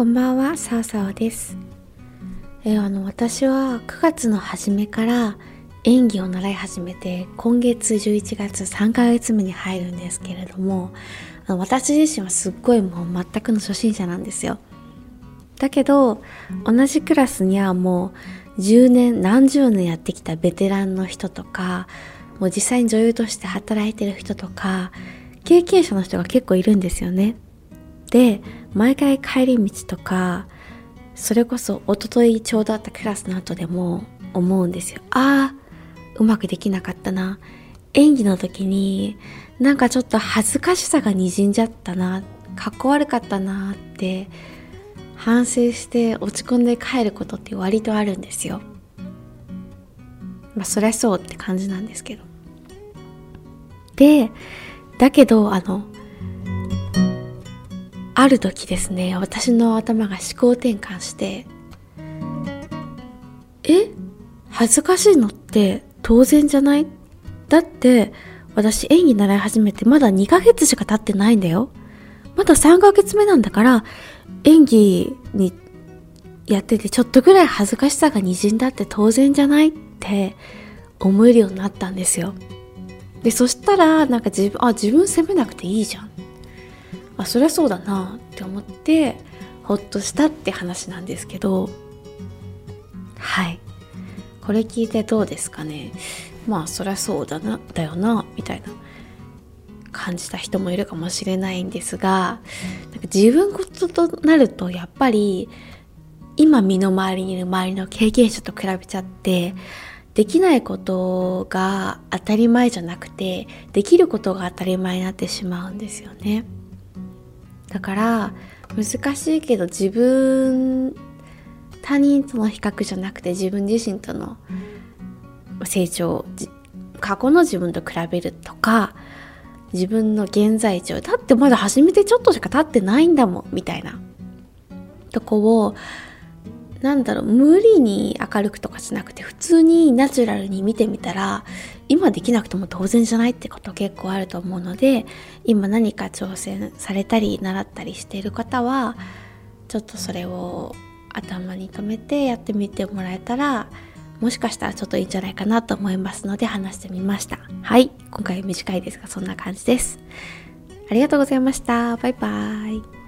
こんばんは、さわさわです。え、あの、私は9月の初めから演技を習い始めて、今月11月3ヶ月目に入るんですけれども、あの私自身はすっごいもう全くの初心者なんですよ。だけど、同じクラスにはもう10年、何十年やってきたベテランの人とか、もう実際に女優として働いてる人とか、経験者の人が結構いるんですよね。で、毎回帰り道とか、それこそ一昨日ちょうどあったクラスの後でも思うんですよ。ああ、うまくできなかったな。演技の時になんかちょっと恥ずかしさが滲んじゃったな。かっこ悪かったなって反省して落ち込んで帰ることって割とあるんですよ。まあそりゃそうって感じなんですけど。で、だけどあのある時ですね私の頭が思考転換してえ恥ずかしいのって当然じゃない？だって私演技習い始めてまだ2ヶ月しか経ってないんだよ。まだ3ヶ月目なんだから演技にやっててちょっとぐらい恥ずかしさが滲んだって当然じゃないって思えるようになったんですよ。でそしたらなんか自分あ自分責めなくていいじゃん。あそりゃそうだなって思ってほっとしたって話なんですけどはいこれ聞いてどうですかねまあそりゃそうだなだよなみたいな感じた人もいるかもしれないんですがなんか自分事となるとやっぱり今身の回りにいる周りの経験者と比べちゃってできないことが当たり前じゃなくてできることが当たり前になってしまうんですよね。だから難しいけど自分他人との比較じゃなくて自分自身との成長過去の自分と比べるとか自分の現在地をだってまだ始めてちょっとしか経ってないんだもんみたいなとこをなんだろう無理に明るくとかしなくて普通にナチュラルに見てみたら今できなくても当然じゃないってこと結構あると思うので今何か挑戦されたり習ったりしている方はちょっとそれを頭に留めてやってみてもらえたらもしかしたらちょっといいんじゃないかなと思いますので話してみました。はい。今回短いですがそんな感じです。ありがとうございました。バイバーイ。